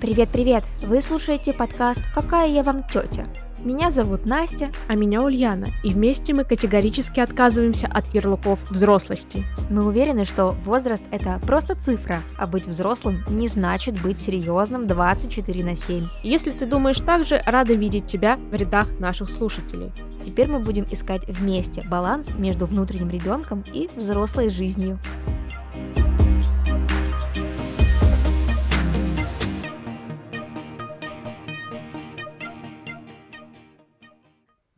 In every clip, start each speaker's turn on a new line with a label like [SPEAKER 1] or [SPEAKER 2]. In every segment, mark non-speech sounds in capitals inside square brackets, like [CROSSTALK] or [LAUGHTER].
[SPEAKER 1] Привет-привет! Вы слушаете подкаст «Какая я вам тетя?» Меня зовут Настя.
[SPEAKER 2] А меня Ульяна. И вместе мы категорически отказываемся от ярлыков взрослости.
[SPEAKER 1] Мы уверены, что возраст – это просто цифра, а быть взрослым не значит быть серьезным 24 на 7.
[SPEAKER 2] Если ты думаешь так же, рада видеть тебя в рядах наших слушателей.
[SPEAKER 1] Теперь мы будем искать вместе баланс между внутренним ребенком и взрослой жизнью.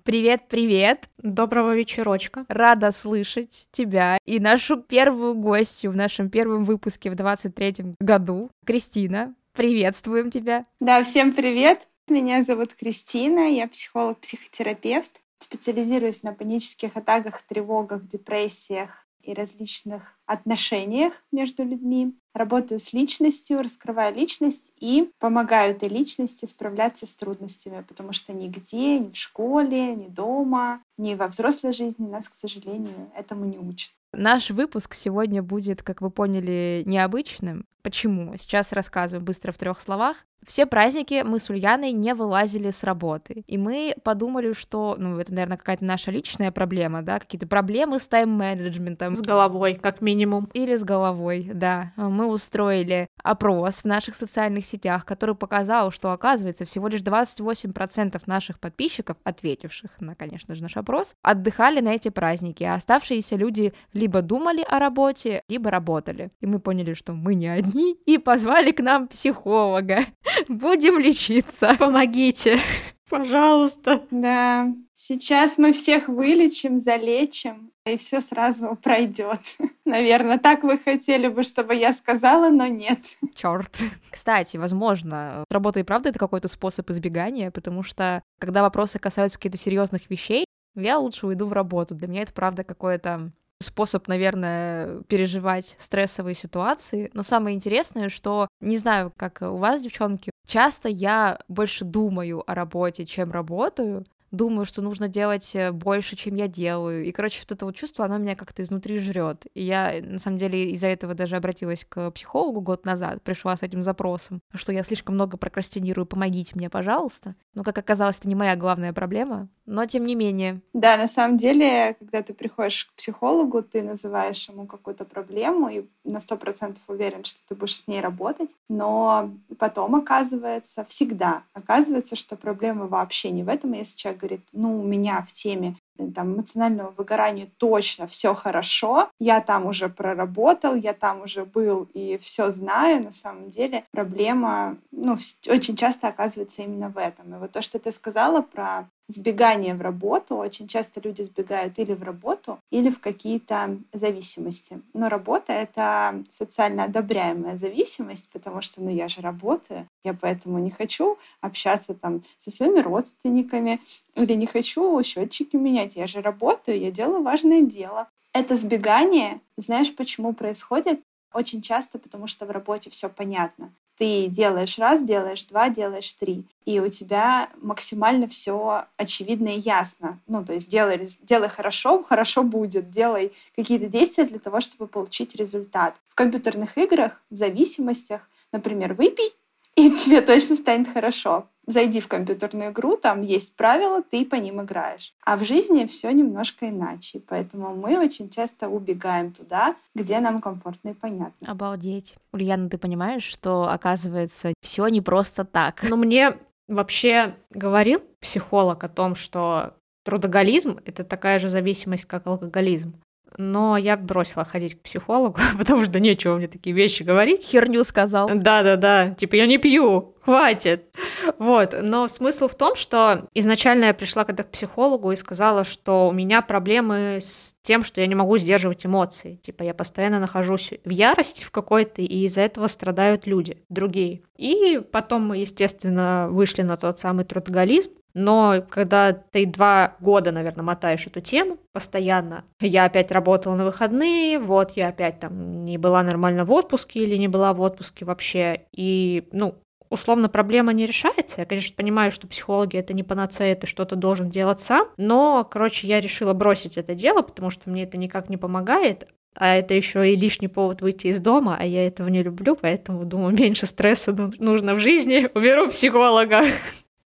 [SPEAKER 1] Привет, привет!
[SPEAKER 2] Доброго вечерочка.
[SPEAKER 1] Рада слышать тебя и нашу первую гостью в нашем первом выпуске в 23 году. Кристина, приветствуем тебя.
[SPEAKER 3] Да, всем привет! Меня зовут Кристина, я психолог-психотерапевт. Специализируюсь на панических атаках, тревогах, депрессиях и различных отношениях между людьми. Работаю с личностью, раскрываю личность и помогаю этой личности справляться с трудностями, потому что нигде, ни в школе, ни дома, ни во взрослой жизни нас, к сожалению, этому не учат.
[SPEAKER 1] Наш выпуск сегодня будет, как вы поняли, необычным. Почему? Сейчас рассказываю быстро в трех словах. Все праздники мы с Ульяной не вылазили с работы. И мы подумали, что, ну, это, наверное, какая-то наша личная проблема, да, какие-то проблемы с тайм-менеджментом.
[SPEAKER 2] С головой, как минимум.
[SPEAKER 1] Или с головой, да. Мы устроили опрос в наших социальных сетях, который показал, что, оказывается, всего лишь 28% наших подписчиков, ответивших на, конечно же, наш опрос, отдыхали на эти праздники, а оставшиеся люди либо думали о работе, либо работали. И мы поняли, что мы не одни, и позвали к нам психолога. [LAUGHS] Будем лечиться.
[SPEAKER 2] Помогите. [LAUGHS] Пожалуйста.
[SPEAKER 3] Да, сейчас мы всех вылечим, залечим, и все сразу пройдет. [LAUGHS] Наверное, так вы хотели бы, чтобы я сказала, но нет.
[SPEAKER 1] Черт. Кстати, возможно, работа и правда это какой-то способ избегания, потому что когда вопросы касаются каких-то серьезных вещей, я лучше уйду в работу. Для меня это правда какое-то способ, наверное, переживать стрессовые ситуации. Но самое интересное, что не знаю, как у вас, девчонки, часто я больше думаю о работе, чем работаю, думаю, что нужно делать э, больше, чем я делаю. И, короче, вот это вот чувство, оно меня как-то изнутри жрет. И я, на самом деле, из-за этого даже обратилась к психологу год назад, пришла с этим запросом, что я слишком много прокрастинирую, помогите мне, пожалуйста. Но, как оказалось, это не моя главная проблема, но тем не менее.
[SPEAKER 3] Да, на самом деле, когда ты приходишь к психологу, ты называешь ему какую-то проблему и на сто процентов уверен, что ты будешь с ней работать, но потом оказывается, всегда оказывается, что проблема вообще не в этом, если человек говорит, ну, у меня в теме э, там, эмоционального выгорания точно все хорошо, я там уже проработал, я там уже был и все знаю, на самом деле проблема ну, очень часто оказывается именно в этом. И вот то, что ты сказала про сбегание в работу. Очень часто люди сбегают или в работу, или в какие-то зависимости. Но работа — это социально одобряемая зависимость, потому что, ну, я же работаю, я поэтому не хочу общаться там со своими родственниками или не хочу счетчики менять. Я же работаю, я делаю важное дело. Это сбегание, знаешь, почему происходит? Очень часто, потому что в работе все понятно ты делаешь раз, делаешь два, делаешь три, и у тебя максимально все очевидно и ясно. Ну, то есть делай, делай хорошо, хорошо будет, делай какие-то действия для того, чтобы получить результат. В компьютерных играх, в зависимостях, например, выпей, и [LAUGHS] тебе точно станет хорошо зайди в компьютерную игру, там есть правила, ты по ним играешь. А в жизни все немножко иначе, поэтому мы очень часто убегаем туда, где нам комфортно и понятно.
[SPEAKER 1] Обалдеть. Ульяна, ты понимаешь, что оказывается все не просто так?
[SPEAKER 2] Но мне вообще говорил психолог о том, что трудоголизм — это такая же зависимость, как алкоголизм но я бросила ходить к психологу, [LAUGHS] потому что нечего мне такие вещи говорить.
[SPEAKER 1] Херню сказал.
[SPEAKER 2] Да-да-да, типа я не пью, хватит. Вот, но смысл в том, что изначально я пришла когда к психологу и сказала, что у меня проблемы с тем, что я не могу сдерживать эмоции. Типа я постоянно нахожусь в ярости в какой-то, и из-за этого страдают люди, другие. И потом мы, естественно, вышли на тот самый трудоголизм, но когда ты два года, наверное, мотаешь эту тему постоянно, я опять работала на выходные, вот я опять там не была нормально в отпуске или не была в отпуске вообще, и, ну, условно проблема не решается. Я, конечно, понимаю, что психологи это не панацея, ты что-то должен делать сам, но, короче, я решила бросить это дело, потому что мне это никак не помогает. а это еще и лишний повод выйти из дома, а я этого не люблю, поэтому думаю, [LAUGHS] меньше стресса нужно в жизни, уберу психолога.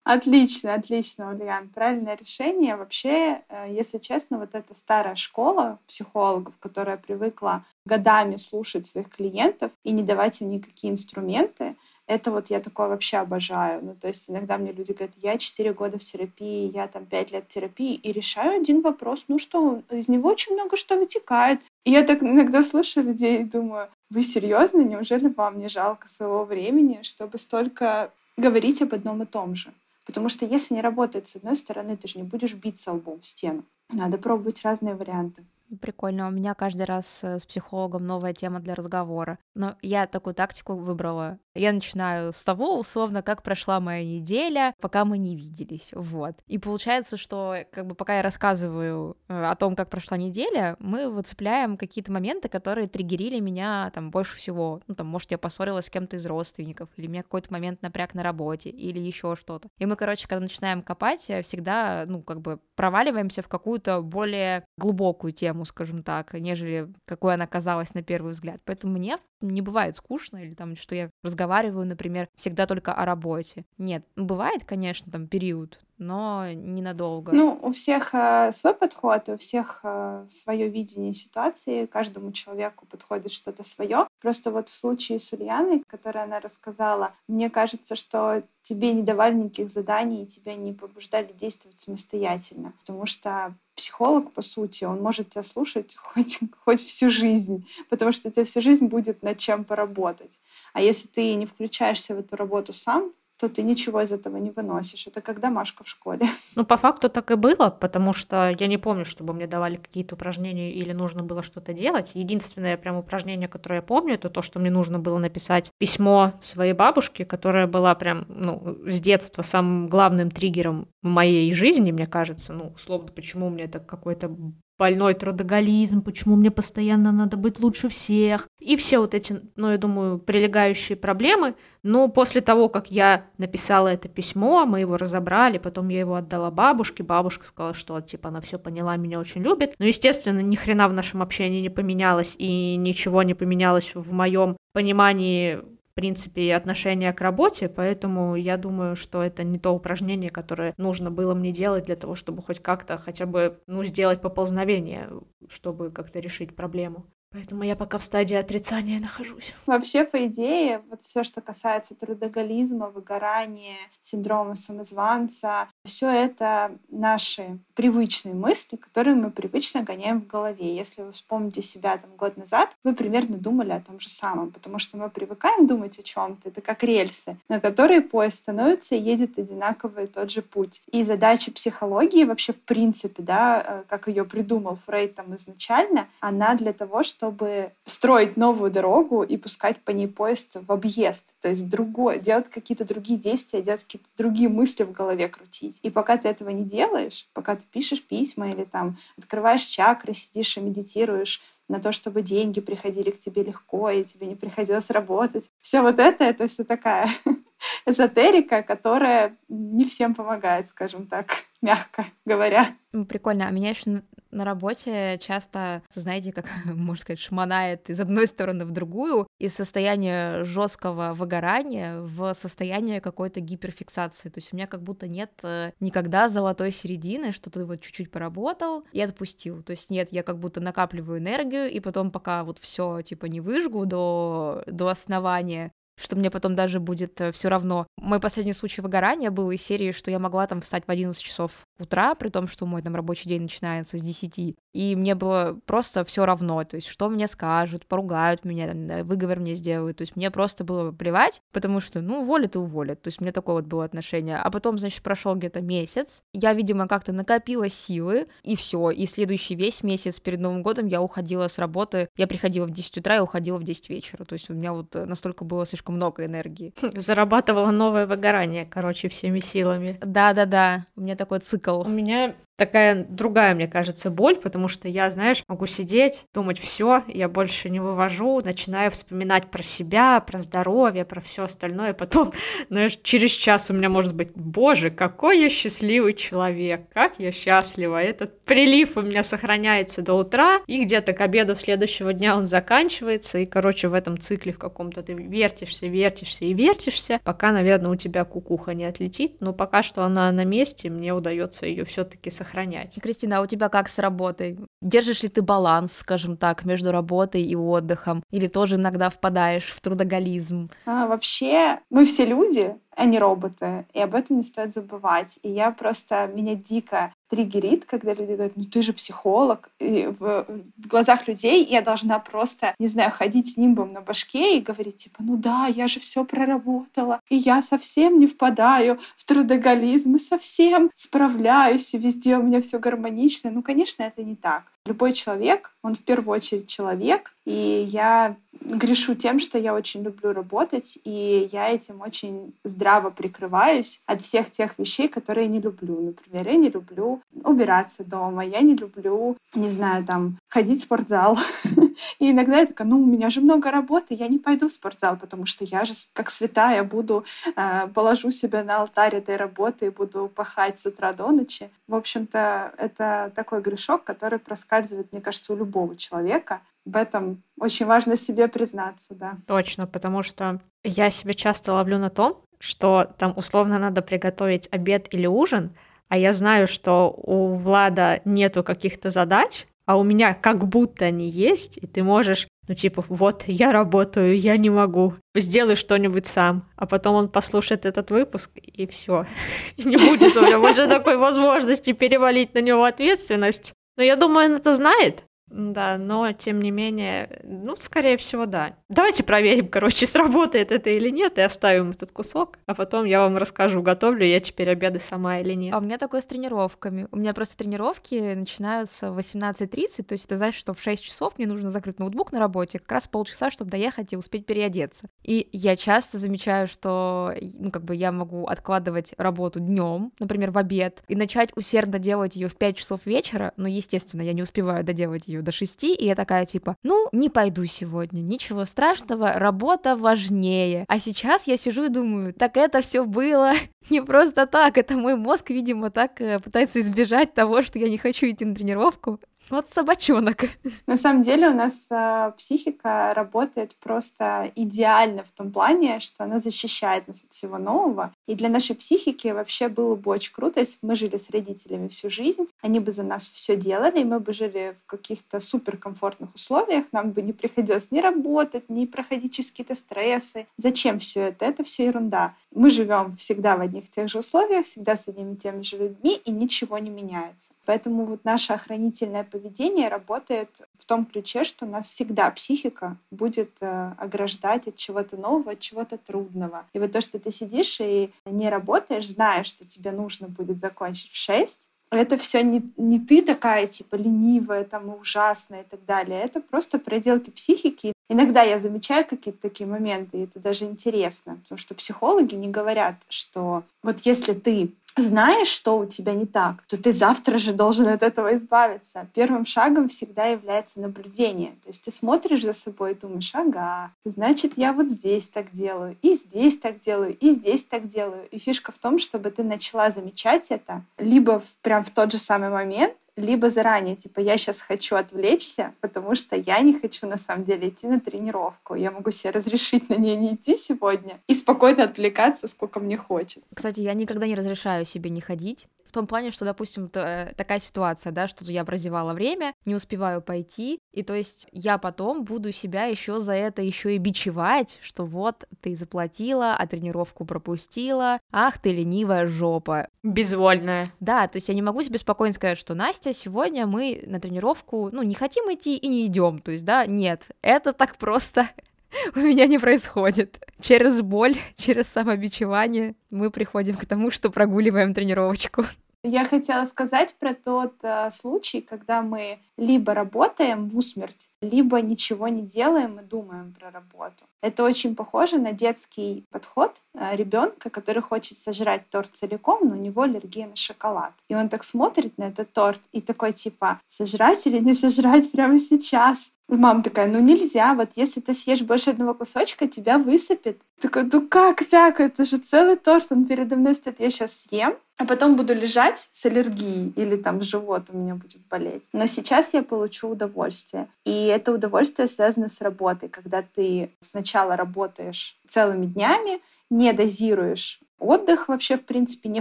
[SPEAKER 3] Отлично, отлично, Ульян. Правильное решение. Вообще, э, если честно, вот эта старая школа психологов, которая привыкла годами слушать своих клиентов и не давать им никакие инструменты, это вот я такое вообще обожаю. Ну, то есть иногда мне люди говорят, я 4 года в терапии, я там 5 лет в терапии, и решаю один вопрос, ну что, из него очень много что вытекает. И я так иногда слушаю людей и думаю, вы серьезно? Неужели вам не жалко своего времени, чтобы столько говорить об одном и том же? Потому что если не работает с одной стороны, ты же не будешь биться лбом в стену. Надо пробовать разные варианты.
[SPEAKER 1] Прикольно. У меня каждый раз э, с психологом новая тема для разговора. Но я такую тактику выбрала. Я начинаю с того, условно, как прошла моя неделя, пока мы не виделись. Вот. И получается, что как бы пока я рассказываю э, о том, как прошла неделя, мы выцепляем какие-то моменты, которые триггерили меня там больше всего. Ну, там, может, я поссорилась с кем-то из родственников, или меня какой-то момент напряг на работе, или еще что-то. И мы, короче, когда начинаем копать, всегда, ну, как бы проваливаемся в какую-то более глубокую тему, скажем так, нежели какой она казалась на первый взгляд. Поэтому мне не бывает скучно, или там, что я разговариваю, например, всегда только о работе. Нет, бывает, конечно, там период, но ненадолго.
[SPEAKER 3] Ну, у всех э, свой подход, у всех э, свое видение ситуации, каждому человеку подходит что-то свое. Просто вот в случае с Ульяной, которая она рассказала, мне кажется, что тебе не давали никаких заданий, и тебя не побуждали действовать самостоятельно, потому что психолог, по сути, он может тебя слушать [LAUGHS] хоть, хоть всю жизнь, потому что у тебя всю жизнь будет над чем поработать. А если ты не включаешься в эту работу сам, то ты ничего из этого не выносишь. Это как домашка в школе. [LAUGHS]
[SPEAKER 2] Ну, по факту так и было, потому что я не помню, чтобы мне давали какие-то упражнения или нужно было что-то делать. Единственное прям упражнение, которое я помню, это то, что мне нужно было написать письмо своей бабушке, которая была прям, ну, с детства самым главным триггером моей жизни, мне кажется. Ну, условно, почему мне это какой-то больной трудоголизм, почему мне постоянно надо быть лучше всех. И все вот эти, ну, я думаю, прилегающие проблемы. Но после того, как я написала это письмо, мы его разобрали, потом я его отдала бабушке, бабушка сказала, что, типа, она все поняла, меня очень любит. Но, естественно, ни хрена в нашем общении не поменялось, и ничего не поменялось в моем понимании принципе, и отношение к работе, поэтому я думаю, что это не то упражнение, которое нужно было мне делать для того, чтобы хоть как-то хотя бы, ну, сделать поползновение, чтобы как-то решить проблему. Поэтому я пока в стадии отрицания нахожусь.
[SPEAKER 3] Вообще, по идее, вот все, что касается трудоголизма, выгорания, синдрома самозванца, все это наши привычные мысли, которые мы привычно гоняем в голове. Если вы вспомните себя там год назад, вы примерно думали о том же самом, потому что мы привыкаем думать о чем-то. Это как рельсы, на которые поезд становится и едет одинаковый тот же путь. И задача психологии вообще в принципе, да, э, как ее придумал Фрейд там изначально, она для того, чтобы строить новую дорогу и пускать по ней поезд в объезд, то есть другое, делать какие-то другие действия, делать какие-то другие мысли в голове крутить. И пока ты этого не делаешь, пока ты пишешь письма или там открываешь чакры, сидишь и медитируешь, на то, чтобы деньги приходили к тебе легко, и тебе не приходилось работать. Все вот это, это все такая [LAUGHS] эзотерика, которая не всем помогает, скажем так, [LAUGHS] мягко говоря.
[SPEAKER 1] Прикольно. А меня еще на работе часто, знаете, как [LAUGHS] можно сказать, шманает из одной стороны в другую, из состояния жесткого выгорания в состояние какой-то гиперфиксации. То есть у меня как будто нет э, никогда золотой середины, что ты вот чуть-чуть поработал и отпустил. То есть нет, я как будто накапливаю энергию, и потом пока вот все типа не выжгу до, до основания, что мне потом даже будет э, все равно. Мой последний случай выгорания был из серии, что я могла там встать в 11 часов утра, при том, что мой там рабочий день начинается с 10, и мне было просто все равно, то есть что мне скажут, поругают меня, там, выговор мне сделают, то есть мне просто было плевать, потому что, ну, уволят и уволят, то есть мне такое вот было отношение. А потом, значит, прошел где-то месяц, я, видимо, как-то накопила силы, и все, и следующий весь месяц перед Новым годом я уходила с работы, я приходила в 10 утра и уходила в 10 вечера, то есть у меня вот настолько было слишком много энергии.
[SPEAKER 2] Зарабатывала новое выгорание, короче, всеми силами.
[SPEAKER 1] Да-да-да, у меня такой цикл.
[SPEAKER 2] У меня такая другая, мне кажется, боль, потому что я, знаешь, могу сидеть, думать, все, я больше не вывожу, начинаю вспоминать про себя, про здоровье, про все остальное, потом, [LAUGHS] знаешь, через час у меня может быть, боже, какой я счастливый человек, как я счастлива, этот прилив у меня сохраняется до утра, и где-то к обеду следующего дня он заканчивается, и, короче, в этом цикле в каком-то ты вертишься, вертишься и вертишься, пока, наверное, у тебя кукуха не отлетит, но пока что она на месте, мне удается ее все-таки сохранять.
[SPEAKER 1] Кристина, а у тебя как с работой? Держишь ли ты баланс, скажем так, между работой и отдыхом? Или тоже иногда впадаешь в трудоголизм?
[SPEAKER 3] А, вообще, мы все люди, а не роботы. И об этом не стоит забывать. И я просто, меня дико триггерит, когда люди говорят, ну ты же психолог. И в, глазах людей я должна просто, не знаю, ходить нимбом на башке и говорить, типа, ну да, я же все проработала, и я совсем не впадаю в трудоголизм, и совсем справляюсь, и везде у меня все гармонично. Ну, конечно, это не так. Любой человек, он в первую очередь человек, и я грешу тем, что я очень люблю работать, и я этим очень здраво прикрываюсь от всех тех вещей, которые не люблю. Например, я не люблю убираться дома, я не люблю, не знаю, там, ходить в спортзал. [LAUGHS] И иногда я такая, ну, у меня же много работы, я не пойду в спортзал, потому что я же, как святая, буду, э, положу себя на алтарь этой работы и буду пахать с утра до ночи. В общем-то, это такой грешок, который проскальзывает, мне кажется, у любого человека. В этом очень важно себе признаться, да.
[SPEAKER 2] Точно, потому что я себя часто ловлю на том, что там условно надо приготовить обед или ужин, а я знаю, что у Влада нету каких-то задач, а у меня как будто они есть, и ты можешь, ну типа, вот, я работаю, я не могу, сделай что-нибудь сам. А потом он послушает этот выпуск, и все. [LAUGHS] Не будет у меня больше такой возможности перевалить на него ответственность. Но я думаю, он это знает, да, но тем не менее, ну, скорее всего, да. Давайте проверим, короче, [LAUGHS] сработает это или нет, и оставим этот кусок, а потом я вам расскажу, готовлю я теперь обеды сама или нет.
[SPEAKER 1] А у меня такое с тренировками. У меня просто тренировки начинаются в 18.30, то есть ты знаешь, что в 6 часов мне нужно закрыть ноутбук на работе, как раз полчаса, чтобы доехать и успеть переодеться. И я часто замечаю, что, ну, как бы я могу откладывать работу днем, например, в обед, и начать усердно делать ее в 5 часов вечера, но, естественно, я не успеваю доделать ее до 6, и я такая типа, ну, не пойду сегодня, ничего страшного, работа важнее. А сейчас я сижу и думаю, так это все было [LAUGHS] не просто так, это мой мозг, видимо, так э, пытается избежать того, что я не хочу идти на тренировку. Вот собачонок.
[SPEAKER 3] На самом деле у нас э, психика работает просто идеально в том плане, что она защищает нас от всего нового. И для нашей психики вообще было бы очень круто, если бы мы жили с родителями всю жизнь, они бы за нас все делали, и мы бы жили в каких-то суперкомфортных условиях, нам бы не приходилось ни работать, ни проходить через какие-то стрессы. Зачем все это? Это все ерунда. Мы живем всегда в одних и тех же условиях, всегда с одними и теми же людьми, и ничего не меняется. Поэтому вот наша охранительная поведение работает в том ключе, что у нас всегда психика будет э, ограждать от чего-то нового, от чего-то трудного. И вот то, что ты сидишь и не работаешь, зная, что тебе нужно будет закончить в 6, это все не, не ты такая, типа, ленивая, там, ужасная и так далее. Это просто проделки психики. Иногда я замечаю какие-то такие моменты, и это даже интересно, потому что психологи не говорят, что вот если ты знаешь, что у тебя не так, то ты завтра же должен от этого избавиться. Первым шагом всегда является наблюдение. То есть ты смотришь за собой и думаешь, ага, значит, я вот здесь так делаю, и здесь так делаю, и здесь так делаю. И фишка в том, чтобы ты начала замечать это либо в, прям в тот же самый момент, либо заранее, типа, я сейчас хочу отвлечься, потому что я не хочу на самом деле идти на тренировку. Я могу себе разрешить на нее не идти сегодня и спокойно отвлекаться, сколько мне хочется.
[SPEAKER 1] Кстати, я никогда не разрешаю себе не ходить том плане, что, допустим, э, такая ситуация, да, что я прозевала время, не успеваю пойти, и то есть я потом буду себя еще за это еще и бичевать, что вот ты заплатила, а тренировку пропустила, ах ты ленивая жопа.
[SPEAKER 2] Безвольная.
[SPEAKER 1] Да, то есть я не могу себе спокойно сказать, что Настя, сегодня мы на тренировку, ну, не хотим идти и не идем, то есть, да, нет, это так просто [LAUGHS] у меня не происходит. Через боль, [LAUGHS] через самобичевание мы приходим к тому, что прогуливаем тренировочку.
[SPEAKER 3] Я хотела сказать про тот э, случай, когда мы либо работаем в усмерть, либо ничего не делаем и думаем про работу. Это очень похоже на детский подход э, ребенка, который хочет сожрать торт целиком, но у него аллергия на шоколад. И он так смотрит на этот торт и такой типа, сожрать или не сожрать прямо сейчас? И мама такая, ну нельзя, вот если ты съешь больше одного кусочка, тебя высыпет. Такой, ну как так? Это же целый торт, он передо мной стоит, я сейчас съем, а потом буду лежать с аллергией или там живот у меня будет болеть. Но сейчас я получу удовольствие. И это удовольствие связано с работой, когда ты сначала работаешь целыми днями, не дозируешь отдых вообще, в принципе, не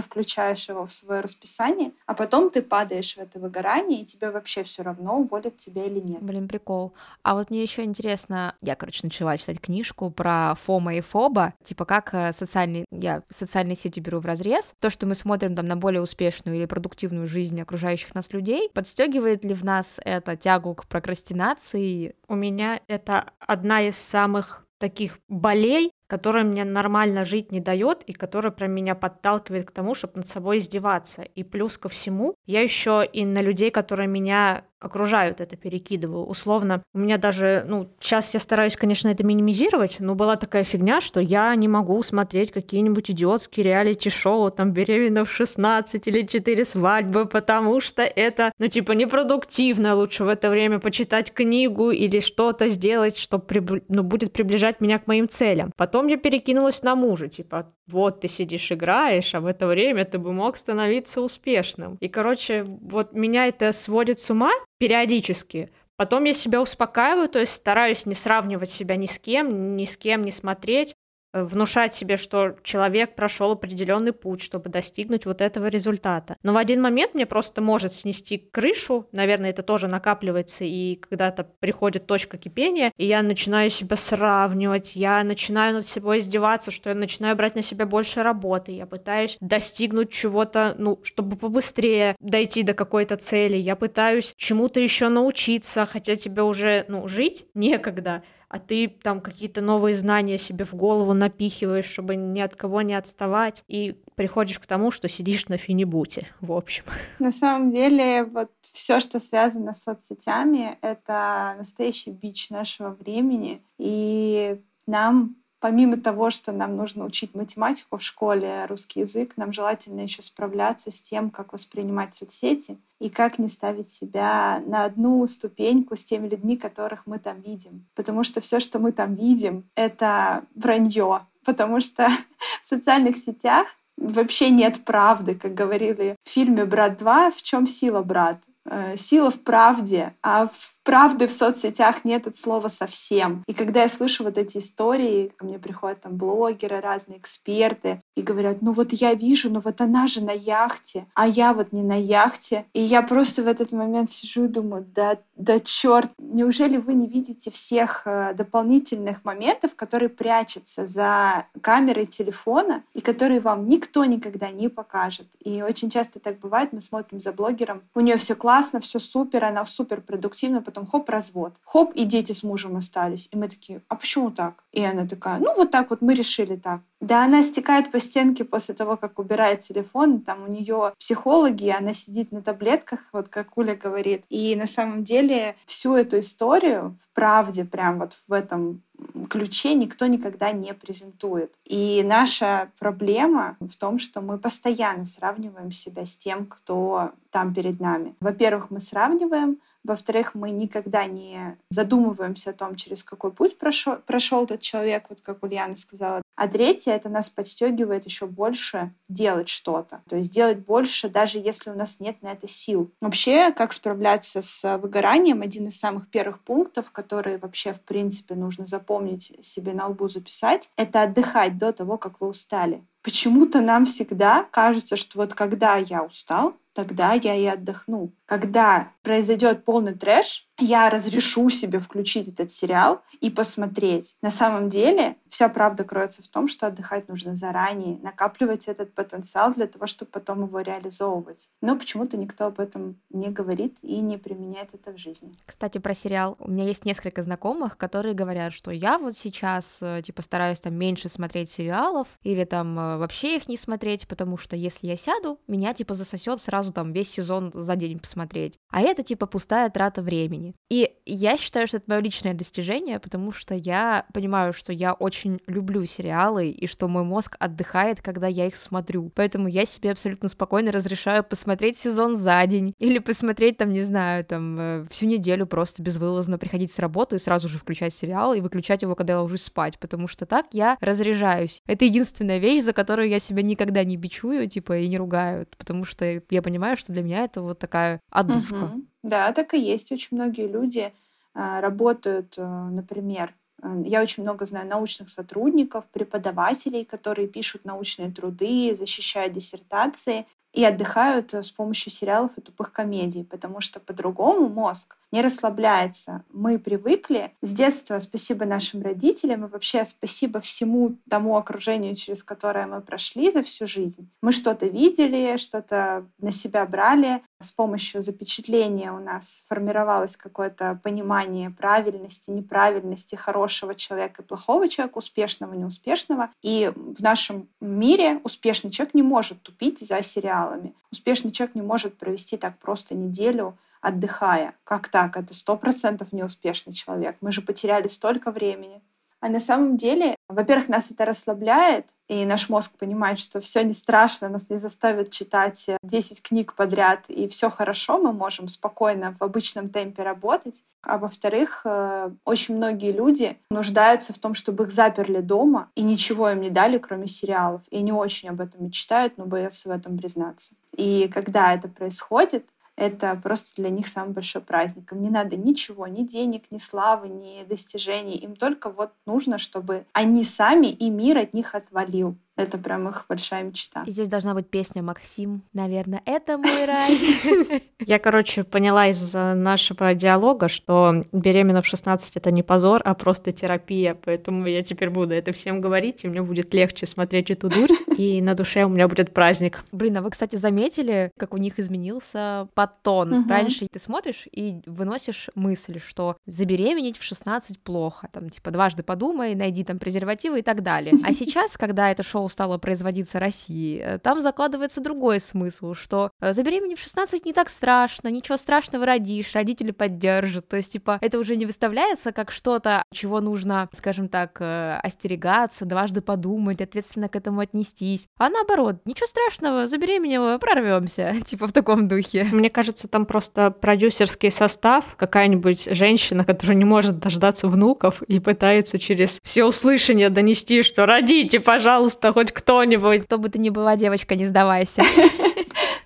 [SPEAKER 3] включаешь его в свое расписание, а потом ты падаешь в это выгорание, и тебе вообще все равно, уволят тебя или нет.
[SPEAKER 1] Блин, прикол. А вот мне еще интересно, я, короче, начала читать книжку про Фома и Фоба, типа как э, социальные, я социальные сети беру в разрез, то, что мы смотрим там на более успешную или продуктивную жизнь окружающих нас людей, подстегивает ли в нас это тягу к прокрастинации?
[SPEAKER 2] У меня это одна из самых таких болей, которая мне нормально жить не дает и которая прям меня подталкивает к тому, чтобы над собой издеваться. И плюс ко всему, я еще и на людей, которые меня окружают, это перекидываю. Условно, у меня даже, ну, сейчас я стараюсь, конечно, это минимизировать, но была такая фигня, что я не могу смотреть какие-нибудь идиотские реалити-шоу, там, беременна в 16 или 4 свадьбы, потому что это, ну, типа, непродуктивно, лучше в это время почитать книгу или что-то сделать, что приб... ну, будет приближать меня к моим целям. Потом я перекинулась на мужа, типа, вот ты сидишь, играешь, а в это время ты бы мог становиться успешным. И, короче, вот меня это сводит с ума периодически, Потом я себя успокаиваю, то есть стараюсь не сравнивать себя ни с кем, ни с кем не смотреть, внушать себе, что человек прошел определенный путь, чтобы достигнуть вот этого результата. Но в один момент мне просто может снести крышу, наверное, это тоже накапливается, и когда-то приходит точка кипения, и я начинаю себя сравнивать, я начинаю над собой издеваться, что я начинаю брать на себя больше работы, я пытаюсь достигнуть чего-то, ну, чтобы побыстрее дойти до какой-то цели, я пытаюсь чему-то еще научиться, хотя тебе уже, ну, жить некогда, а ты там какие-то новые знания себе в голову напихиваешь, чтобы ни от кого не отставать, и приходишь к тому, что сидишь на финибуте, в общем. [LAUGHS]
[SPEAKER 3] На самом деле, вот все, что связано с соцсетями, это настоящий бич нашего времени, и нам помимо того, что нам нужно учить математику в школе, русский язык, нам желательно еще справляться с тем, как воспринимать соцсети и как не ставить себя на одну ступеньку с теми людьми, которых мы там видим. Потому что все, что мы там видим, это вранье. Потому что [LAUGHS] в социальных сетях вообще нет правды, как говорили в фильме «Брат 2». В чем сила, брат? Э, сила в правде, а в правды в соцсетях нет от слова совсем. И когда я слышу вот эти истории, ко мне приходят там блогеры, разные эксперты, и говорят, ну вот я вижу, но вот она же на яхте, а я вот не на яхте. И я просто в этот момент сижу и думаю, да, да черт, неужели вы не видите всех э, дополнительных моментов, которые прячутся за камерой телефона и которые вам никто никогда не покажет. И очень часто так бывает, мы смотрим за блогером, у нее все классно, все супер, она супер продуктивна, потом хоп, развод. Хоп, и дети с мужем остались. И мы такие, а почему так? И она такая, ну вот так вот мы решили так. Да, она стекает по стенке после того, как убирает телефон. Там у нее психологи, она сидит на таблетках, вот как Уля говорит. И на самом деле всю эту историю в правде, прям вот в этом ключе никто никогда не презентует. И наша проблема в том, что мы постоянно сравниваем себя с тем, кто там перед нами. Во-первых, мы сравниваем, во-вторых, мы никогда не задумываемся о том, через какой путь прошел, прошел этот человек, вот как Ульяна сказала. А третье, это нас подстегивает еще больше делать что-то. То есть делать больше, даже если у нас нет на это сил. Вообще, как справляться с выгоранием, один из самых первых пунктов, которые вообще, в принципе, нужно запомнить, себе на лбу записать, это отдыхать до того, как вы устали. Почему-то нам всегда кажется, что вот когда я устал, тогда я и отдохну. Когда произойдет полный трэш, я разрешу себе включить этот сериал и посмотреть. На самом деле вся правда кроется в том, что отдыхать нужно заранее, накапливать этот потенциал для того, чтобы потом его реализовывать. Но почему-то никто об этом не говорит и не применяет это в жизни.
[SPEAKER 1] Кстати, про сериал. У меня есть несколько знакомых, которые говорят, что я вот сейчас э, типа стараюсь там меньше смотреть сериалов или там э, вообще их не смотреть, потому что если я сяду, меня типа засосет сразу там весь сезон за день посмотреть. А это типа пустая трата времени времени. И я считаю, что это мое личное достижение, потому что я понимаю, что я очень люблю сериалы, и что мой мозг отдыхает, когда я их смотрю. Поэтому я себе абсолютно спокойно разрешаю посмотреть сезон за день, или посмотреть там, не знаю, там э, всю неделю просто безвылазно приходить с работы и сразу же включать сериал и выключать его, когда я ложусь спать, потому что так я разряжаюсь. Это единственная вещь, за которую я себя никогда не бичую, типа, и не ругаю, потому что я понимаю, что для меня это вот такая отдушка. Uh-huh.
[SPEAKER 3] Да, так и есть. Очень многие люди а, работают, э, например, э, я очень много знаю научных сотрудников, преподавателей, которые пишут научные труды, защищают диссертации и отдыхают э, с помощью сериалов и тупых комедий, потому что по-другому мозг не расслабляется. Мы привыкли с детства, спасибо нашим родителям и вообще спасибо всему тому окружению, через которое мы прошли за всю жизнь. Мы что-то видели, что-то на себя брали. С помощью запечатления у нас формировалось какое-то понимание правильности, неправильности хорошего человека и плохого человека, успешного, неуспешного. И в нашем мире успешный человек не может тупить за сериалами. Успешный человек не может провести так просто неделю отдыхая. Как так? Это сто процентов неуспешный человек. Мы же потеряли столько времени. А на самом деле, во-первых, нас это расслабляет, и наш мозг понимает, что все не страшно, нас не заставят читать 10 книг подряд, и все хорошо, мы можем спокойно в обычном темпе работать. А во-вторых, э, очень многие люди нуждаются в том, чтобы их заперли дома, и ничего им не дали, кроме сериалов. И они очень об этом мечтают, но боятся в этом признаться. И когда это происходит, это просто для них самый большой праздник. Им не надо ничего, ни денег, ни славы, ни достижений. Им только вот нужно, чтобы они сами и мир от них отвалил. Это прям их большая мечта.
[SPEAKER 1] И здесь должна быть песня Максим, наверное, это мой [LAUGHS] рай.
[SPEAKER 2] Я, короче, поняла из нашего диалога, что беременна в 16 это не позор, а просто терапия, поэтому я теперь буду это всем говорить, и мне будет легче смотреть эту дурь, [LAUGHS] и на душе у меня будет праздник.
[SPEAKER 1] Блин, а вы, кстати, заметили, как у них изменился подтон? Угу. Раньше ты смотришь и выносишь мысль, что забеременеть в 16 плохо, там, типа, дважды подумай, найди там презервативы и так далее. А сейчас, когда это шоу шоу стало производиться России, э, там закладывается другой смысл, что э, забеременев в 16 не так страшно, ничего страшного родишь, родители поддержат. То есть, типа, это уже не выставляется как что-то, чего нужно, скажем так, э, остерегаться, дважды подумать, ответственно к этому отнестись. А наоборот, ничего страшного, забеременела, прорвемся, [LAUGHS] типа в таком духе.
[SPEAKER 2] Мне кажется, там просто продюсерский состав, какая-нибудь женщина, которая не может дождаться внуков и пытается через все услышание донести, что родите, пожалуйста, хоть кто-нибудь.
[SPEAKER 1] Кто бы ты ни была, девочка, не сдавайся. [LAUGHS]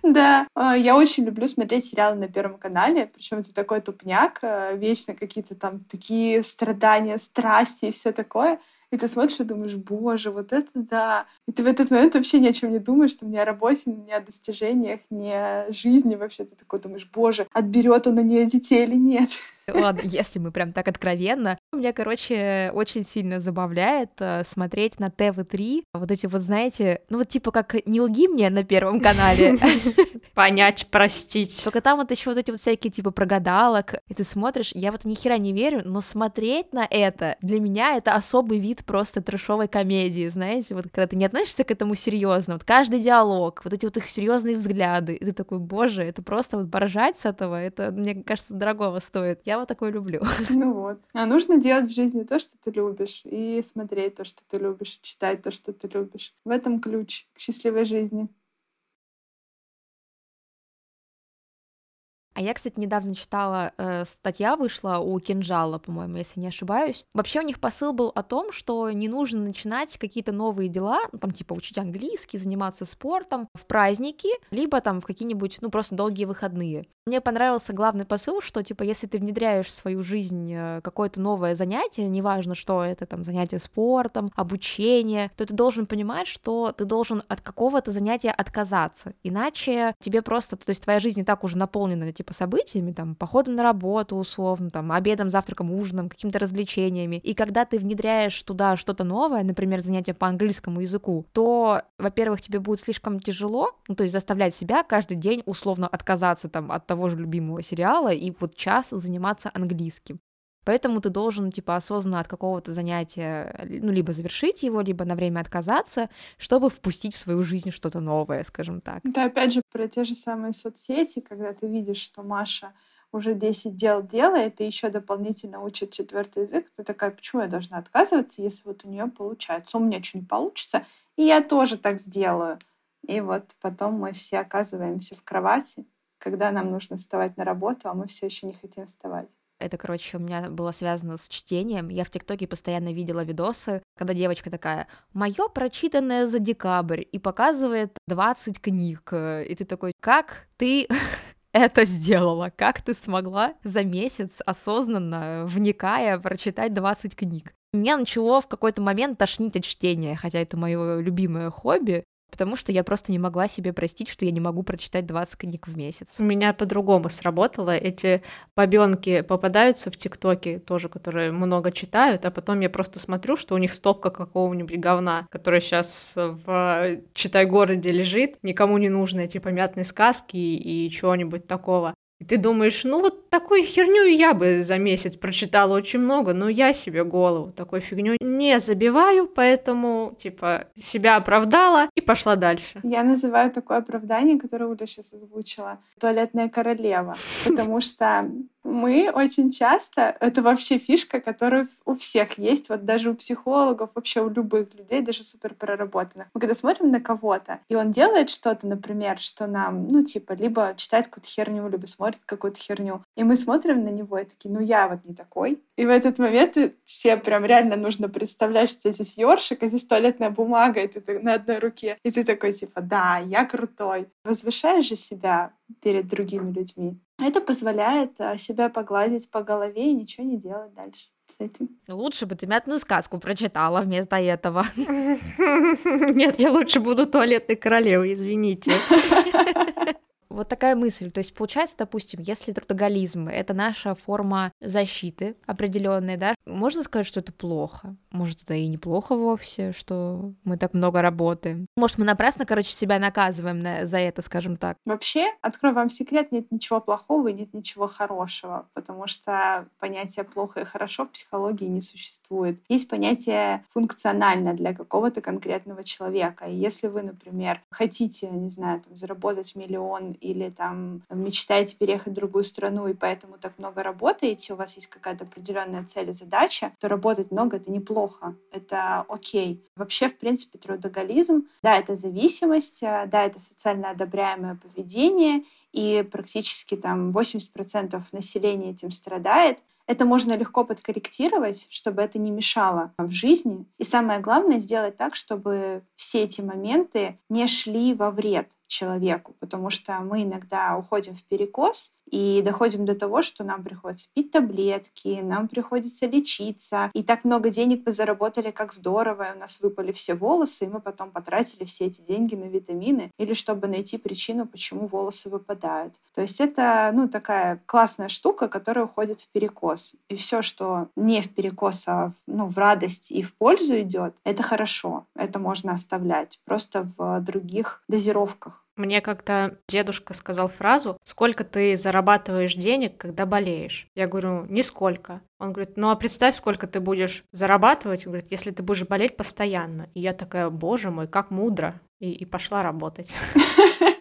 [SPEAKER 3] Да, а, я очень люблю смотреть сериалы на Первом канале, причем это такой тупняк, а, вечно какие-то там такие страдания, страсти и все такое. И ты смотришь и думаешь, боже, вот это да. И ты в этот момент вообще ни о чем не думаешь, там, ни о работе, ни о достижениях, ни о жизни вообще. Ты такой думаешь, боже, отберет он у нее детей или нет.
[SPEAKER 1] Ладно, если мы прям так откровенно. Меня, короче, очень сильно забавляет э, смотреть на ТВ-3 вот эти вот, знаете, ну вот типа как «Не лги мне» на Первом канале. [LAUGHS]
[SPEAKER 2] Понять, простить.
[SPEAKER 1] Только там вот еще вот эти вот всякие типа прогадалок, и ты смотришь, я вот ни хера не верю, но смотреть на это, для меня это особый вид просто трешовой комедии, знаете, вот когда ты не относишься к этому серьезно, вот каждый диалог, вот эти вот их серьезные взгляды, и ты такой, боже, это просто вот поржать с этого, это, мне кажется, дорогого стоит. Я вот такое люблю. [LAUGHS]
[SPEAKER 3] Ну вот. А нужно делать в жизни то, что ты любишь, и смотреть то, что ты любишь, и читать то, что ты любишь. В этом ключ к счастливой жизни.
[SPEAKER 1] А я, кстати, недавно читала, э, статья вышла у Кинжала, по-моему, если не ошибаюсь. Вообще у них посыл был о том, что не нужно начинать какие-то новые дела, ну, там, типа, учить английский, заниматься спортом в праздники, либо там в какие-нибудь, ну, просто долгие выходные. Мне понравился главный посыл, что, типа, если ты внедряешь в свою жизнь э, какое-то новое занятие, неважно, что это, там, занятие спортом, обучение, то ты должен понимать, что ты должен от какого-то занятия отказаться, иначе тебе просто, то есть твоя жизнь и так уже наполнена, типа, типа событиями, там, походом на работу, условно, там, обедом, завтраком, ужином, какими-то развлечениями. И когда ты внедряешь туда что-то новое, например, занятие по английскому языку, то, во-первых, тебе будет слишком тяжело, ну, то есть заставлять себя каждый день условно отказаться там от того же любимого сериала и вот час заниматься английским. Поэтому ты должен, типа, осознанно от какого-то занятия, ну, либо завершить его, либо на время отказаться, чтобы впустить в свою жизнь что-то новое, скажем так.
[SPEAKER 3] Это опять же про те же самые соцсети, когда ты видишь, что Маша уже 10 дел делает и еще дополнительно учит четвертый язык, ты такая, почему я должна отказываться, если вот у нее получается? У меня что не получится, и я тоже так сделаю. И вот потом мы все оказываемся в кровати, когда нам нужно вставать на работу, а мы все еще не хотим вставать.
[SPEAKER 1] Это, короче, у меня было связано с чтением. Я в ТикТоке постоянно видела видосы, когда девочка такая, мое прочитанное за декабрь, и показывает 20 книг. И ты такой, как ты [LAUGHS] это сделала? Как ты смогла за месяц осознанно, вникая, прочитать 20 книг? Меня начало в какой-то момент тошнить от чтения, хотя это мое любимое хобби, потому что я просто не могла себе простить, что я не могу прочитать 20 книг в месяц.
[SPEAKER 2] У меня по-другому сработало. Эти бабенки попадаются в ТикТоке тоже, которые много читают, а потом я просто смотрю, что у них стопка какого-нибудь говна, который сейчас в читай-городе лежит, никому не нужны эти помятные сказки и чего-нибудь такого. И ты думаешь, ну вот такую херню я бы за месяц прочитала очень много, но я себе голову такой фигню не забиваю, поэтому, типа, себя оправдала и пошла дальше.
[SPEAKER 3] Я называю такое оправдание, которое Уля сейчас озвучила, туалетная королева, потому что мы очень часто, это вообще фишка, которая у всех есть, вот даже у психологов, вообще у любых людей, даже супер проработанных. Мы когда смотрим на кого-то, и он делает что-то, например, что нам, ну, типа, либо читает какую-то херню, либо смотрит какую-то херню, и мы смотрим на него и такие, ну, я вот не такой. И в этот момент все прям реально нужно представлять, что здесь ёршик, а здесь туалетная бумага, и ты на одной руке. И ты такой, типа, да, я крутой. Возвышаешь же себя перед другими людьми. Это позволяет а, себя погладить по голове и ничего не делать дальше с этим.
[SPEAKER 1] Лучше бы ты мятную сказку прочитала вместо этого.
[SPEAKER 2] Нет, я лучше буду туалетной королевой, извините. [LAUGHS]
[SPEAKER 1] Вот такая мысль. То есть получается, допустим, если трудоголизм — это наша форма защиты определенная, да, можно сказать, что это плохо. Может, это и неплохо вовсе, что мы так много работаем. Может, мы напрасно, короче, себя наказываем на, за это, скажем так.
[SPEAKER 3] Вообще, открою вам секрет, нет ничего плохого и нет ничего хорошего, потому что понятие плохо и хорошо в психологии не существует. Есть понятие функционально для какого-то конкретного человека. И если вы, например, хотите, не знаю, там, заработать миллион или там мечтаете переехать в другую страну и поэтому так много работаете, у вас есть какая-то определенная цель и задача, то работать много — это неплохо, это окей. Вообще, в принципе, трудоголизм, да, это зависимость, э, да, это социально одобряемое поведение, и практически там 80% населения этим страдает. Это можно легко подкорректировать, чтобы это не мешало в жизни. И самое главное сделать так, чтобы все эти моменты не шли во вред человеку, потому что мы иногда уходим в перекос и доходим до того, что нам приходится пить таблетки, нам приходится лечиться, и так много денег мы заработали, как здорово, и у нас выпали все волосы, и мы потом потратили все эти деньги на витамины, или чтобы найти причину, почему волосы выпадают. То есть это, ну, такая классная штука, которая уходит в перекос. И все, что не в перекос, а в, ну, в радость и в пользу идет, это хорошо, это можно оставлять, просто в других дозировках.
[SPEAKER 2] Мне как-то дедушка сказал фразу «Сколько ты зарабатываешь денег, когда болеешь?» Я говорю «Нисколько». Он говорит «Ну а представь, сколько ты будешь зарабатывать, он говорит, если ты будешь болеть постоянно». И я такая «Боже мой, как мудро!» И, и пошла работать. [LAUGHS]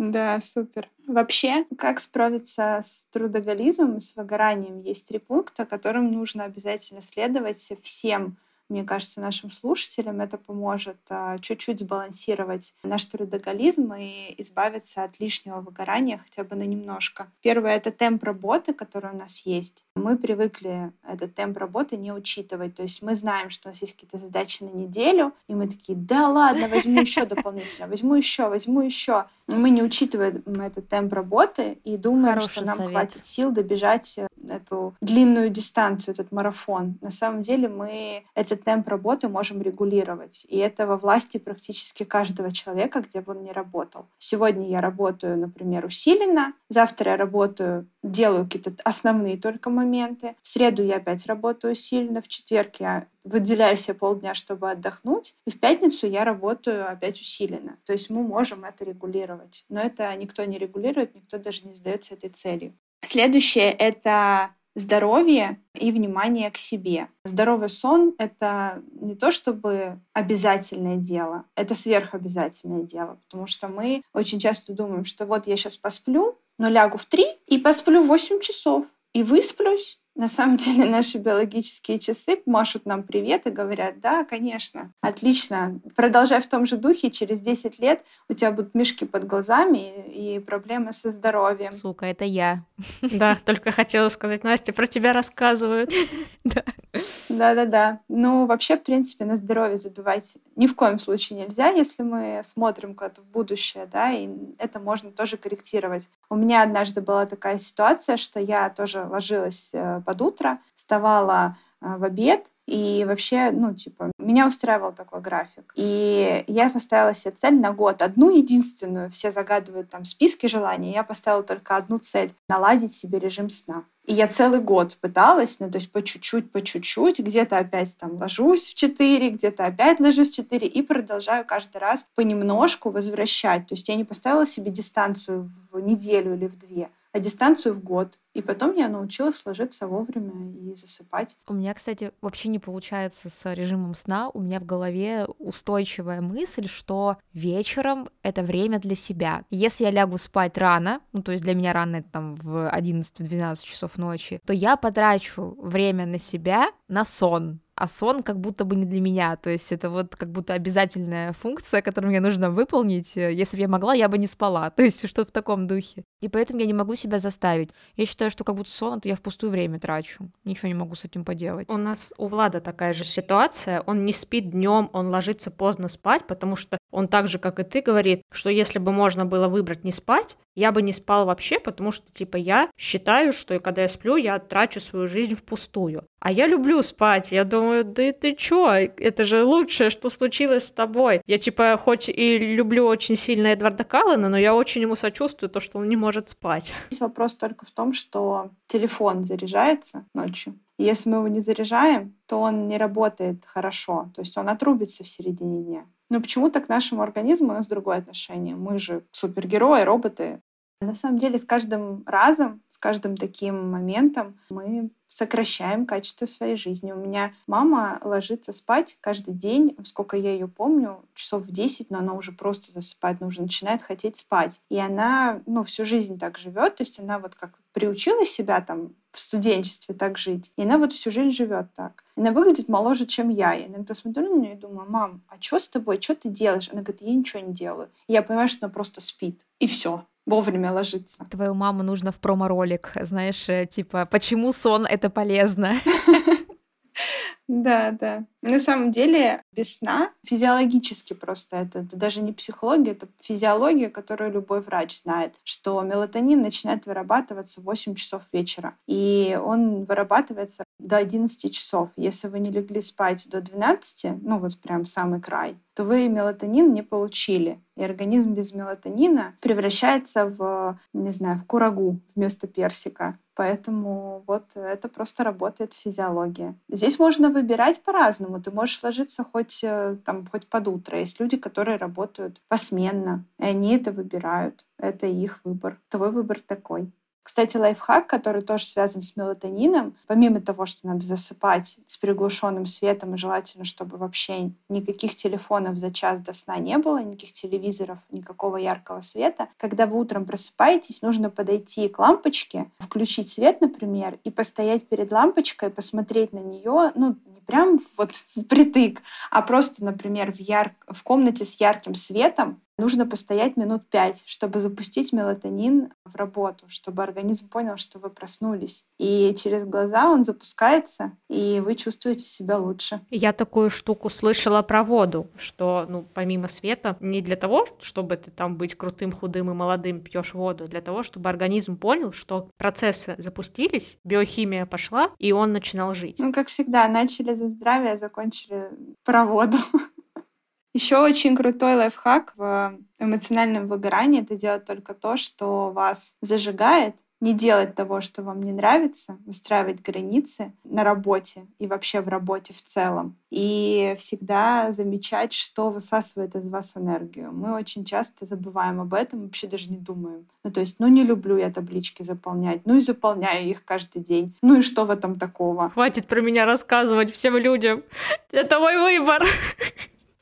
[SPEAKER 3] Да, супер. Вообще, как справиться с трудоголизмом, с выгоранием, есть три пункта, которым нужно обязательно следовать всем мне кажется, нашим слушателям это поможет а, чуть-чуть сбалансировать наш трудоголизм и избавиться от лишнего выгорания хотя бы на немножко. Первое — это темп работы, который у нас есть. Мы привыкли этот темп работы не учитывать. То есть мы знаем, что у нас есть какие-то задачи на неделю, и мы такие, да ладно, возьму еще дополнительно, возьму еще, возьму еще. Мы не учитываем этот темп работы и думаем, Хороший что нам совет. хватит сил добежать эту длинную дистанцию, этот марафон. На самом деле мы этот темп работы можем регулировать. И это во власти практически каждого человека, где бы он ни работал. Сегодня я работаю, например, усиленно, завтра я работаю, делаю какие-то основные только моменты. В среду я опять работаю усиленно, в четверг я выделяю себе полдня, чтобы отдохнуть, и в пятницу я работаю опять усиленно. То есть мы можем это регулировать. Но это никто не регулирует, никто даже не задается этой целью. Следующее — это здоровье и внимание к себе. Здоровый сон — это не то чтобы обязательное дело, это сверхобязательное дело, потому что мы очень часто думаем, что вот я сейчас посплю, но лягу в три и посплю 8 часов, и высплюсь, на самом деле наши биологические часы машут нам привет и говорят, да, конечно, отлично, продолжай в том же духе, через 10 лет у тебя будут мешки под глазами и проблемы со здоровьем.
[SPEAKER 1] Сука, это я.
[SPEAKER 2] Да, только хотела сказать, Настя, про тебя рассказывают. [LAUGHS]
[SPEAKER 1] Да.
[SPEAKER 3] Да-да-да. Ну, вообще, в принципе, на здоровье забивать ни в коем случае нельзя, если мы смотрим куда-то в будущее, да, и это можно тоже корректировать. У меня однажды была такая ситуация, что я тоже ложилась э, под утро, вставала э, в обед, и вообще, ну, типа, меня устраивал такой график. И я поставила себе цель на год, одну единственную. Все загадывают там списки желаний. Я поставила только одну цель — наладить себе режим сна. И я целый год пыталась, ну, то есть по чуть-чуть, по чуть-чуть, где-то опять там ложусь в 4, где-то опять ложусь в 4, и продолжаю каждый раз понемножку возвращать. То есть я не поставила себе дистанцию в неделю или в две, а дистанцию в год. И потом я научилась ложиться вовремя и засыпать.
[SPEAKER 1] У меня, кстати, вообще не получается с режимом сна. У меня в голове устойчивая мысль, что вечером это время для себя. Если я лягу спать рано, ну то есть для меня рано это там в 11-12 часов ночи, то я потрачу время на себя, на сон а сон как будто бы не для меня, то есть это вот как будто обязательная функция, которую мне нужно выполнить, если бы я могла, я бы не спала, [LAUGHS] то есть что-то в таком духе, и поэтому я не могу себя заставить. Я считаю, что как будто сон, это я впустую время трачу, ничего не могу с этим поделать.
[SPEAKER 2] У нас у Влада такая же ситуация, он не спит днем, он ложится поздно спать, потому что он так же, как и ты, говорит, что если бы можно было выбрать не спать, я бы не спал вообще, потому что, типа, я считаю, что когда я сплю, я трачу свою жизнь впустую. А я люблю спать. Я думаю, да ты чё? Это же лучшее, что случилось с тобой. Я, типа, хоть и люблю очень сильно Эдварда Каллена, но я очень ему сочувствую, то, что он не может спать.
[SPEAKER 3] Здесь вопрос только в том, что телефон заряжается ночью. Если мы его не заряжаем, то он не работает хорошо. То есть он отрубится в середине дня. Но почему-то к нашему организму у нас другое отношение. Мы же супергерои, роботы. На самом деле с каждым разом, с каждым таким моментом мы сокращаем качество своей жизни. У меня мама ложится спать каждый день, сколько я ее помню, часов в 10, но она уже просто засыпает, но уже начинает хотеть спать. И она, ну, всю жизнь так живет, то есть она вот как приучила себя там в студенчестве так жить. И она вот всю жизнь живет так. Она выглядит моложе, чем я. Я иногда смотрю на нее и думаю, мам, а что с тобой? Что ты делаешь? Она говорит, я ничего не делаю. И я понимаю, что она просто спит. И все вовремя ложиться.
[SPEAKER 1] Твою маму нужно в промо-ролик, знаешь, э, типа, почему сон — это полезно. [LAUGHS]
[SPEAKER 3] Да, да. На самом деле без сна физиологически просто это, это даже не психология, это физиология, которую любой врач знает, что мелатонин начинает вырабатываться в 8 часов вечера. И он вырабатывается до 11 часов. Если вы не легли спать до 12, ну вот прям самый край, то вы мелатонин не получили. И организм без мелатонина превращается в, не знаю, в курагу вместо персика. Поэтому вот это просто работает физиология. Здесь можно выбирать по-разному. Ты можешь ложиться хоть, э, там, хоть под утро. Есть люди, которые работают посменно, и они это выбирают. Это их выбор. Твой выбор такой. Кстати, лайфхак, который тоже связан с мелатонином, помимо того, что надо засыпать с приглушенным светом, и желательно, чтобы вообще никаких телефонов за час до сна не было, никаких телевизоров, никакого яркого света. Когда вы утром просыпаетесь, нужно подойти к лампочке, включить свет, например, и постоять перед лампочкой, посмотреть на нее, ну, не прям вот впритык, а просто, например, в, яр... в комнате с ярким светом, нужно постоять минут пять, чтобы запустить мелатонин в работу, чтобы организм понял, что вы проснулись. И через глаза он запускается, и вы чувствуете себя лучше.
[SPEAKER 2] Я такую штуку слышала про воду, что, ну, помимо света, не для того, чтобы ты там быть крутым, худым и молодым пьешь воду, для того, чтобы организм понял, что процессы запустились, биохимия пошла, и он начинал жить.
[SPEAKER 3] Ну, как всегда, начали за здравие, закончили про воду. [LAUGHS] Еще очень крутой лайфхак в эмоциональном выгорании — это делать только то, что вас зажигает, не делать того, что вам не нравится, выстраивать границы на работе и вообще в работе в целом. И всегда замечать, что высасывает из вас энергию. Мы очень часто забываем об этом, вообще даже не думаем. Ну, то есть, ну, не люблю я таблички заполнять, ну и заполняю их каждый день. Ну и что в этом такого?
[SPEAKER 2] Хватит про меня рассказывать всем людям. Это мой выбор.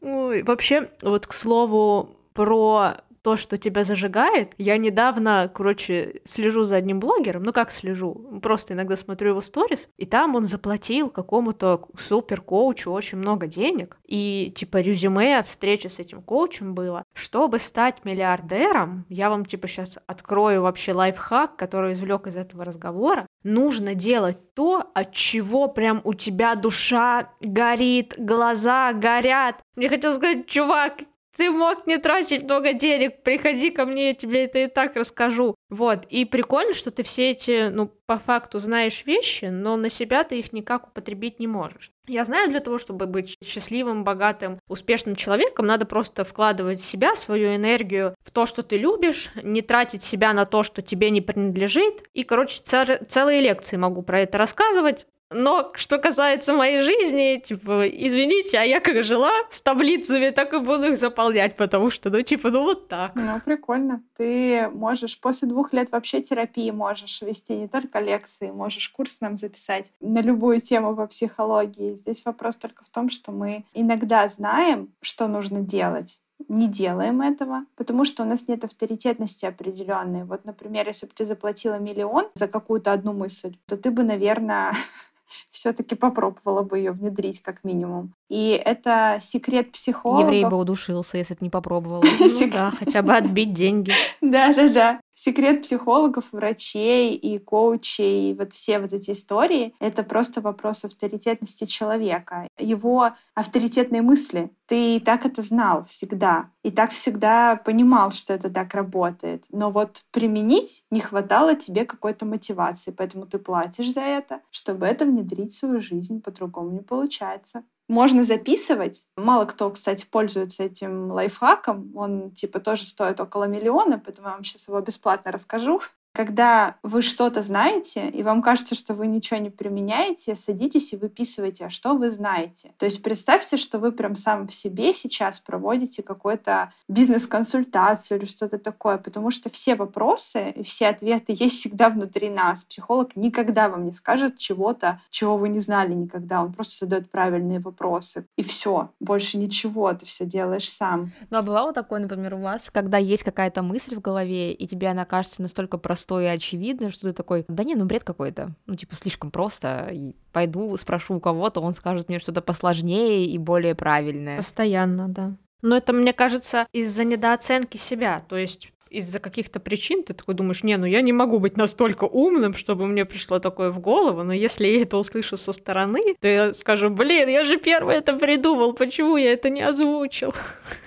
[SPEAKER 2] Ой, вообще, вот к слову про то, что тебя зажигает. Я недавно, короче, слежу за одним блогером, ну как слежу, просто иногда смотрю его сторис, и там он заплатил какому-то супер коучу очень много денег, и типа резюме встречи с этим коучем было, чтобы стать миллиардером, я вам типа сейчас открою вообще лайфхак, который извлек из этого разговора, нужно делать то, от чего прям у тебя душа горит, глаза горят. Мне хотелось сказать, чувак, ты мог не тратить много денег, приходи ко мне, я тебе это и так расскажу. Вот, и прикольно, что ты все эти, ну, по факту знаешь вещи, но на себя ты их никак употребить не можешь. Я знаю, для того, чтобы быть счастливым, богатым, успешным человеком, надо просто вкладывать себя, свою энергию в то, что ты любишь, не тратить себя на то, что тебе не принадлежит. И, короче, цел- целые лекции могу про это рассказывать. Но что касается моей жизни, типа, извините, а я как жила с таблицами, так и буду их заполнять, потому что, ну, типа, ну вот так.
[SPEAKER 3] Ну, прикольно. Ты можешь после двух лет вообще терапии можешь вести не только лекции, можешь курс нам записать на любую тему по психологии. Здесь вопрос только в том, что мы иногда знаем, что нужно делать, не делаем этого, потому что у нас нет авторитетности определенной. Вот, например, если бы ты заплатила миллион за какую-то одну мысль, то ты бы, наверное, [LAUGHS] все-таки попробовала бы ее внедрить как минимум. И это секрет психолога.
[SPEAKER 1] Еврей бы удушился, если бы не попробовала. [LAUGHS]
[SPEAKER 2] Ну да, хотя бы отбить деньги. [LAUGHS]
[SPEAKER 3] Да-да-да. Секрет психологов, врачей и коучей, и вот все вот эти истории, это просто вопрос авторитетности человека, его авторитетной мысли. Ты и так это знал всегда, и так всегда понимал, что это так работает. Но вот применить не хватало тебе какой-то мотивации, поэтому ты платишь за это, чтобы это внедрить в свою жизнь, по-другому не получается можно записывать. Мало кто, кстати, пользуется этим лайфхаком. Он типа тоже стоит около миллиона, поэтому я вам сейчас его бесплатно расскажу. Когда вы что-то знаете, и вам кажется, что вы ничего не применяете, садитесь и выписывайте, а что вы знаете. То есть представьте, что вы прям сам в себе сейчас проводите какую-то бизнес-консультацию или что-то такое, потому что все вопросы и все ответы есть всегда внутри нас. Психолог никогда вам не скажет чего-то, чего вы не знали никогда. Он просто задает правильные вопросы. И все. Больше ничего. Ты все делаешь сам.
[SPEAKER 1] Ну, а бывало такое, например, у вас, когда есть какая-то мысль в голове, и тебе она кажется настолько простой, простое и очевидное, что ты такой, да не, ну бред какой-то, ну типа слишком просто, и пойду спрошу у кого-то, он скажет мне что-то посложнее и более правильное.
[SPEAKER 2] Постоянно, да. Но это, мне кажется, из-за недооценки себя. То есть из-за каких-то причин ты такой думаешь, не, ну я не могу быть настолько умным, чтобы мне пришло такое в голову, но если я это услышу со стороны, то я скажу, блин, я же первый это придумал, почему я это не озвучил?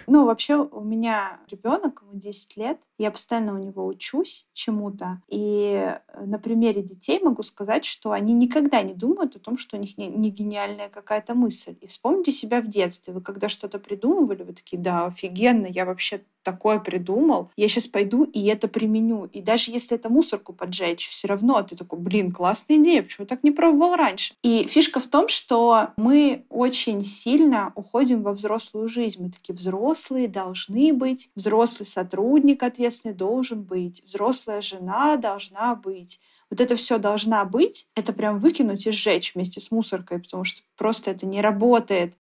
[SPEAKER 3] Ну, вообще у меня ребенок, ему 10 лет, я постоянно у него учусь чему-то. И э, на примере детей могу сказать, что они никогда не думают о том, что у них не, не гениальная какая-то мысль. И вспомните себя в детстве. Вы когда что-то придумывали, вы такие, да, офигенно, я вообще такое придумал, я сейчас пойду и это применю. И даже если это мусорку поджечь, все равно ты такой, блин, классная идея, почему так не пробовал раньше? И фишка в том, что мы очень сильно уходим во взрослую жизнь. Мы такие взрослые, должны быть, взрослый сотрудник ответственный должен быть, взрослая жена должна быть. Вот это все должна быть, это прям выкинуть и сжечь вместе с мусоркой, потому что просто это не работает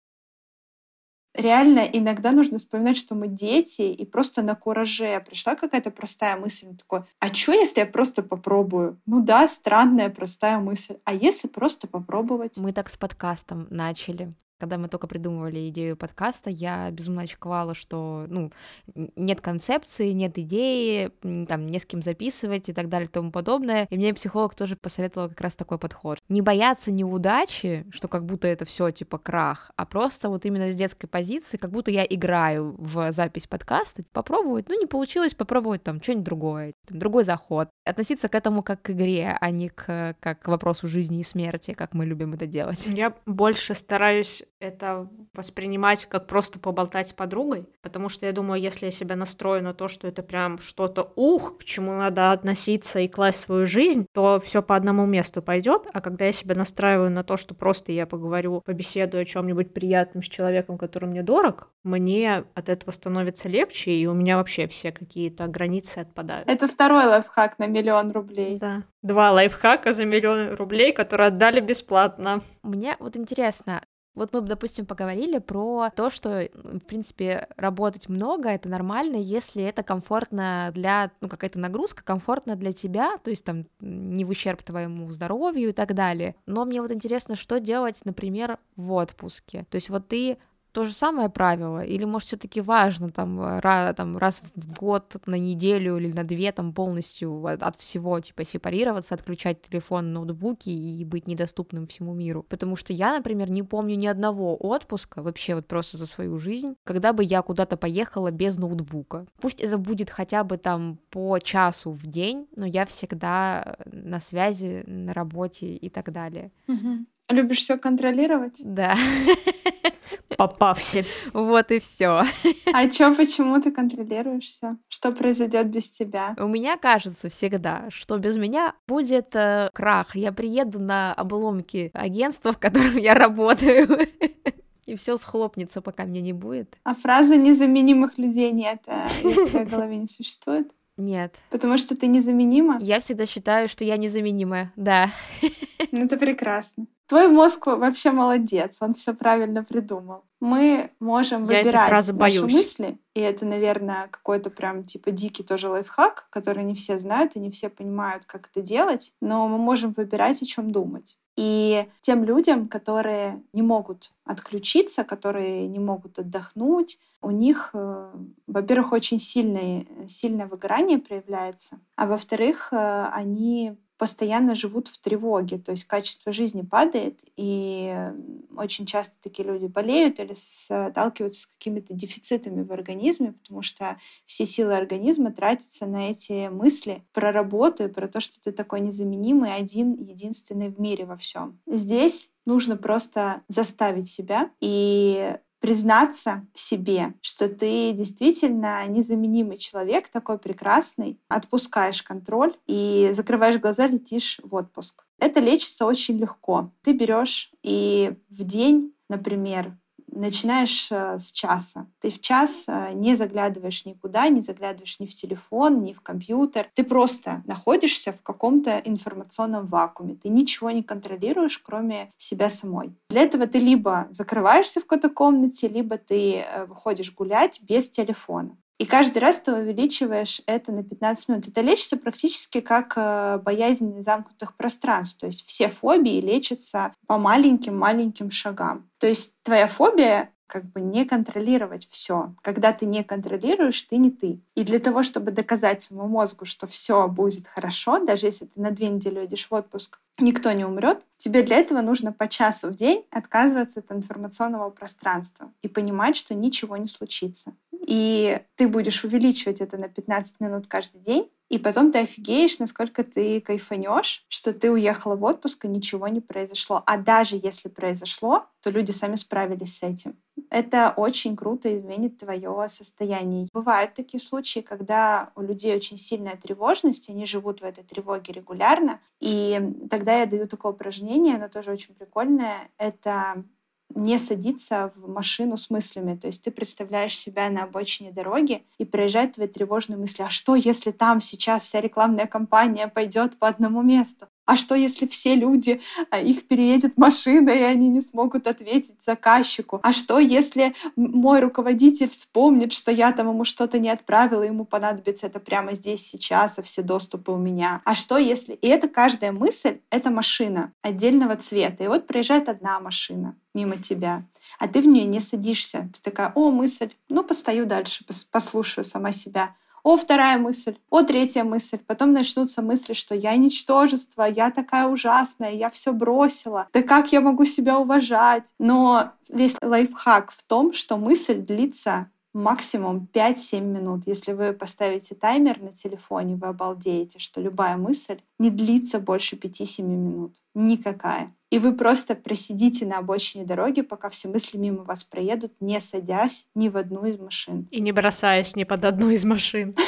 [SPEAKER 3] реально иногда нужно вспоминать, что мы дети, и просто на кураже пришла какая-то простая мысль, такой, а что, если я просто попробую? Ну да, странная простая мысль. А если просто попробовать?
[SPEAKER 1] Мы так с подкастом начали. Когда мы только придумывали идею подкаста, я безумно очковала, что, ну, нет концепции, нет идеи, там, не с кем записывать и так далее и тому подобное. И мне психолог тоже посоветовал как раз такой подход. Не бояться неудачи, что как будто это все типа крах, а просто вот именно с детской позиции, как будто я играю в запись подкаста, попробовать, ну, не получилось, попробовать там что-нибудь другое, там, другой заход. Относиться к этому как к игре, а не к, как к вопросу жизни и смерти, как мы любим это делать.
[SPEAKER 2] Я больше стараюсь это воспринимать как просто поболтать с подругой, потому что я думаю, если я себя настрою на то, что это прям что-то ух, к чему надо относиться и класть свою жизнь, то все по одному месту пойдет, а когда я себя настраиваю на то, что просто я поговорю, побеседую о чем-нибудь приятном с человеком, который мне дорог, мне от этого становится легче, и у меня вообще все какие-то границы отпадают.
[SPEAKER 3] Это второй лайфхак на миллион рублей.
[SPEAKER 2] Да. Два лайфхака за миллион рублей, которые отдали бесплатно.
[SPEAKER 1] Мне вот интересно, вот мы, допустим, поговорили про то, что, в принципе, работать много — это нормально, если это комфортно для, ну, какая-то нагрузка комфортна для тебя, то есть там не в ущерб твоему здоровью и так далее. Но мне вот интересно, что делать, например, в отпуске. То есть вот ты то же самое правило? Или, может, все таки важно там, раз, там, раз в год, на неделю или на две там полностью от, от всего, типа, сепарироваться, отключать телефон, ноутбуки и быть недоступным всему миру? Потому что я, например, не помню ни одного отпуска, вообще вот просто за свою жизнь, когда бы я куда-то поехала без ноутбука. Пусть это будет хотя бы там по часу в день, но я всегда на связи, на работе и так далее.
[SPEAKER 3] Угу. Любишь все контролировать?
[SPEAKER 1] Да. [LAUGHS]
[SPEAKER 2] Попався.
[SPEAKER 1] Вот и все.
[SPEAKER 3] А чё, почему ты контролируешь все? Что произойдет без тебя?
[SPEAKER 1] У меня кажется всегда, что без меня будет э, крах. Я приеду на обломки агентства, [LAUGHS] в котором я работаю. [LAUGHS] И все схлопнется, пока меня не будет.
[SPEAKER 3] А фраза незаменимых людей нет, э, в твоей голове не существует?
[SPEAKER 1] Нет.
[SPEAKER 3] Потому что ты незаменима?
[SPEAKER 1] Я всегда считаю, что я незаменимая, да. [LAUGHS]
[SPEAKER 3] Ну, это прекрасно. Твой мозг вообще молодец, он все правильно придумал. Мы можем Я выбирать наши боюсь. мысли, и это, наверное, какой-то прям типа дикий тоже лайфхак, который не все знают и не все понимают, как это делать, но мы можем выбирать, о чем думать. И тем людям, которые не могут отключиться, которые не могут отдохнуть, у них, э, во-первых, очень сильное, сильное выгорание проявляется, а во-вторых, э, они постоянно живут в тревоге, то есть качество жизни падает, и очень часто такие люди болеют или сталкиваются с какими-то дефицитами в организме, потому что все силы организма тратятся на эти мысли про работу и про то, что ты такой незаменимый, один, единственный в мире во всем. Здесь нужно просто заставить себя и признаться в себе, что ты действительно незаменимый человек, такой прекрасный, отпускаешь контроль и закрываешь глаза, летишь в отпуск. Это лечится очень легко. Ты берешь и в день, например, начинаешь э, с часа. Ты в час э, не заглядываешь никуда, не заглядываешь ни в телефон, ни в компьютер. Ты просто находишься в каком-то информационном вакууме. Ты ничего не контролируешь, кроме себя самой. Для этого ты либо закрываешься в какой-то комнате, либо ты э, выходишь гулять без телефона. И каждый раз ты увеличиваешь это на 15 минут. Это лечится практически как э, боязнь замкнутых пространств. То есть все фобии лечатся по маленьким-маленьким шагам. То есть твоя фобия как бы не контролировать все. Когда ты не контролируешь, ты не ты. И для того, чтобы доказать своему мозгу, что все будет хорошо, даже если ты на две недели идешь в отпуск, никто не умрет, тебе для этого нужно по часу в день отказываться от информационного пространства и понимать, что ничего не случится. И ты будешь увеличивать это на 15 минут каждый день, и потом ты офигеешь, насколько ты кайфанешь, что ты уехала в отпуск, и ничего не произошло. А даже если произошло, то люди сами справились с этим. Это очень круто изменит твое состояние. Бывают такие случаи, когда у людей очень сильная тревожность, они живут в этой тревоге регулярно. И тогда я даю такое упражнение, оно тоже очень прикольное. Это не садиться в машину с мыслями. То есть ты представляешь себя на обочине дороги и проезжают твои тревожные мысли. А что, если там сейчас вся рекламная кампания пойдет по одному месту? А что, если все люди, а, их переедет машина, и они не смогут ответить заказчику? А что, если мой руководитель вспомнит, что я там ему что-то не отправила, ему понадобится это прямо здесь, сейчас, а все доступы у меня? А что, если... И это каждая мысль — это машина отдельного цвета. И вот проезжает одна машина мимо тебя, а ты в нее не садишься. Ты такая, о, мысль, ну, постою дальше, послушаю сама себя. О, вторая мысль, о, третья мысль. Потом начнутся мысли, что я ничтожество, я такая ужасная, я все бросила. Да как я могу себя уважать? Но весь лайфхак в том, что мысль длится максимум 5-7 минут. Если вы поставите таймер на телефоне, вы обалдеете, что любая мысль не длится больше 5-7 минут. Никакая. И вы просто просидите на обочине дороги, пока все мысли мимо вас проедут, не садясь ни в одну из машин.
[SPEAKER 2] И не бросаясь ни под одну из машин. [LAUGHS]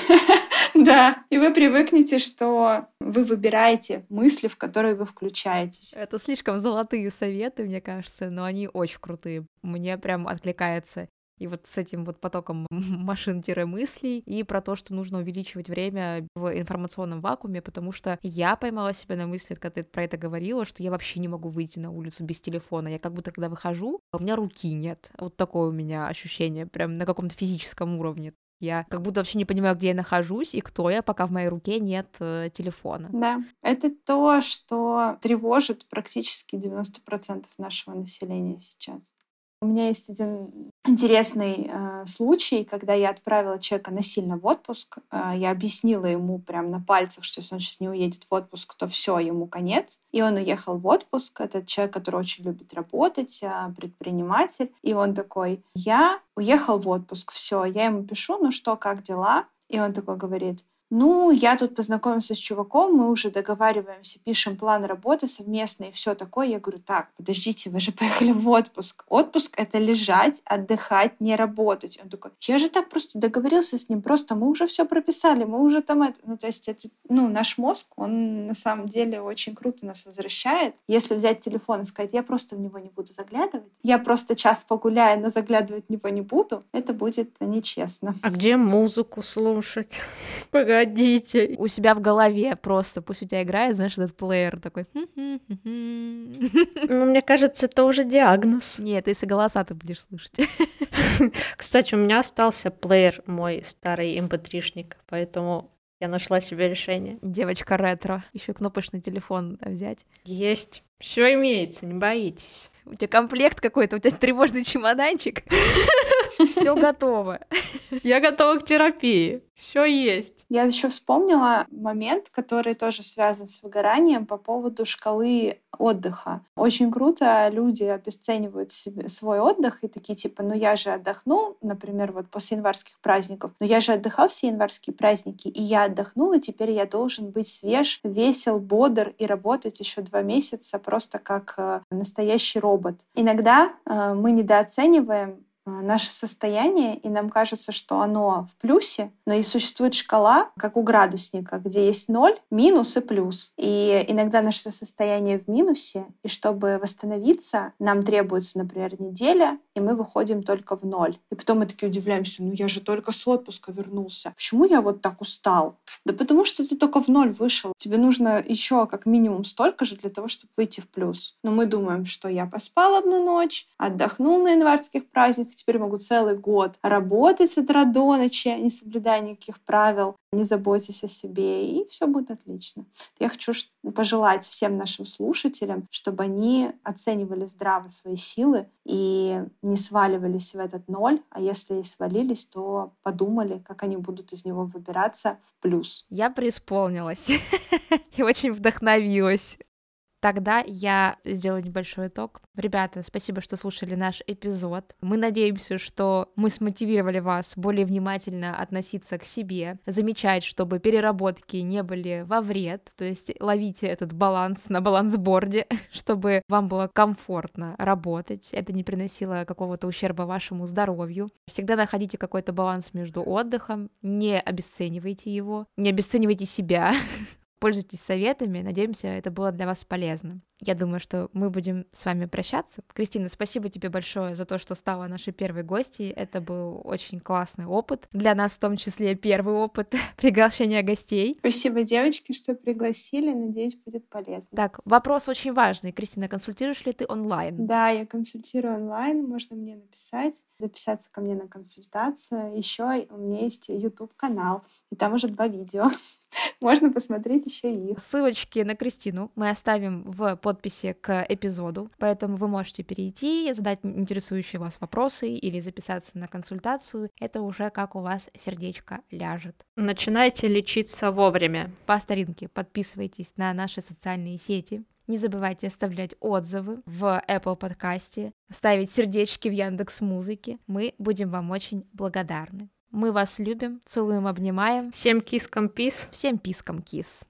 [SPEAKER 3] Да, и вы привыкнете, что вы выбираете мысли, в которые вы включаетесь.
[SPEAKER 1] Это слишком золотые советы, мне кажется, но они очень крутые. Мне прям откликается и вот с этим вот потоком [LAUGHS] машин-мыслей, и про то, что нужно увеличивать время в информационном вакууме, потому что я поймала себя на мысли, когда ты про это говорила, что я вообще не могу выйти на улицу без телефона. Я как будто, когда выхожу, у меня руки нет. Вот такое у меня ощущение, прям на каком-то физическом уровне. Я как будто вообще не понимаю, где я нахожусь и кто я, пока в моей руке нет э, телефона.
[SPEAKER 3] Да, это то, что тревожит практически 90% нашего населения сейчас. У меня есть один интересный э, случай, когда я отправила человека насильно в отпуск. Э, я объяснила ему прям на пальцах, что если он сейчас не уедет в отпуск, то все, ему конец. И он уехал в отпуск. Это человек, который очень любит работать, э, предприниматель. И он такой, я уехал в отпуск, все. Я ему пишу, ну что, как дела? И он такой говорит, ну, я тут познакомился с чуваком, мы уже договариваемся, пишем план работы совместный и все такое. Я говорю, так, подождите, вы же поехали в отпуск. Отпуск — это лежать, отдыхать, не работать. Он такой, я же так просто договорился с ним, просто мы уже все прописали, мы уже там это... Ну, то есть это, ну, наш мозг, он на самом деле очень круто нас возвращает. Если взять телефон и сказать, я просто в него не буду заглядывать, я просто час погуляю, но заглядывать в него не буду, это будет нечестно.
[SPEAKER 2] А где музыку слушать? [LAUGHS] Погодите.
[SPEAKER 1] У себя в голове просто, пусть у тебя играет, знаешь, этот плеер такой.
[SPEAKER 2] Ну, мне кажется, это уже диагноз.
[SPEAKER 1] Нет, если голоса ты будешь слышать. [LAUGHS]
[SPEAKER 2] Кстати, у меня остался плеер мой старый mp3-шник, эм поэтому я нашла себе решение.
[SPEAKER 1] Девочка ретро. Еще кнопочный телефон взять.
[SPEAKER 2] Есть. Все имеется, не боитесь.
[SPEAKER 1] У тебя комплект какой-то, у тебя тревожный чемоданчик. [LAUGHS] Все готово.
[SPEAKER 2] Я готова к терапии. Все есть.
[SPEAKER 3] Я еще вспомнила момент, который тоже связан с выгоранием по поводу шкалы отдыха. Очень круто люди обесценивают себе свой отдых и такие типа, ну я же отдохнул, например, вот после январских праздников, но я же отдыхал все январские праздники, и я отдохнул, и теперь я должен быть свеж, весел, бодр и работать еще два месяца просто как э, настоящий робот. Иногда э, мы недооцениваем наше состояние, и нам кажется, что оно в плюсе, но и существует шкала, как у градусника, где есть ноль, минус и плюс. И иногда наше состояние в минусе, и чтобы восстановиться, нам требуется, например, неделя, и мы выходим только в ноль. И потом мы такие удивляемся, ну я же только с отпуска вернулся. Почему я вот так устал? Да потому что ты только в ноль вышел. Тебе нужно еще как минимум столько же для того, чтобы выйти в плюс. Но мы думаем, что я поспал одну ночь, отдохнул на январских праздниках, теперь могу целый год работать с утра до ночи, не соблюдая никаких правил, не заботясь о себе, и все будет отлично. Я хочу пожелать всем нашим слушателям, чтобы они оценивали здраво свои силы и не сваливались в этот ноль, а если и свалились, то подумали, как они будут из него выбираться в плюс.
[SPEAKER 1] Я преисполнилась [LAUGHS] и очень вдохновилась. Тогда я сделаю небольшой итог. Ребята, спасибо, что слушали наш эпизод. Мы надеемся, что мы смотивировали вас более внимательно относиться к себе, замечать, чтобы переработки не были во вред, то есть ловите этот баланс на балансборде, [LAUGHS] чтобы вам было комфортно работать, это не приносило какого-то ущерба вашему здоровью. Всегда находите какой-то баланс между отдыхом, не обесценивайте его, не обесценивайте себя, [LAUGHS] Пользуйтесь советами, надеемся, это было для вас полезно. Я думаю, что мы будем с вами прощаться. Кристина, спасибо тебе большое за то, что стала нашей первой гостьей. Это был очень классный опыт. Для нас в том числе первый опыт [LAUGHS] приглашения гостей.
[SPEAKER 3] Спасибо, девочки, что пригласили. Надеюсь, будет полезно.
[SPEAKER 1] Так, вопрос очень важный. Кристина, консультируешь ли ты онлайн?
[SPEAKER 3] Да, я консультирую онлайн. Можно мне написать, записаться ко мне на консультацию. Еще у меня есть YouTube-канал, и там уже два видео. [LAUGHS] [LAUGHS] Можно посмотреть еще их.
[SPEAKER 1] Ссылочки на Кристину мы оставим в подписи к эпизоду, поэтому вы можете перейти, задать интересующие вас вопросы или записаться на консультацию. Это уже как у вас сердечко ляжет.
[SPEAKER 2] Начинайте лечиться вовремя.
[SPEAKER 1] По старинке подписывайтесь на наши социальные сети, не забывайте оставлять отзывы в Apple подкасте, ставить сердечки в Яндекс Музыке. Мы будем вам очень благодарны. Мы вас любим, целуем, обнимаем.
[SPEAKER 2] Всем кискам пис.
[SPEAKER 1] Всем пискам кис.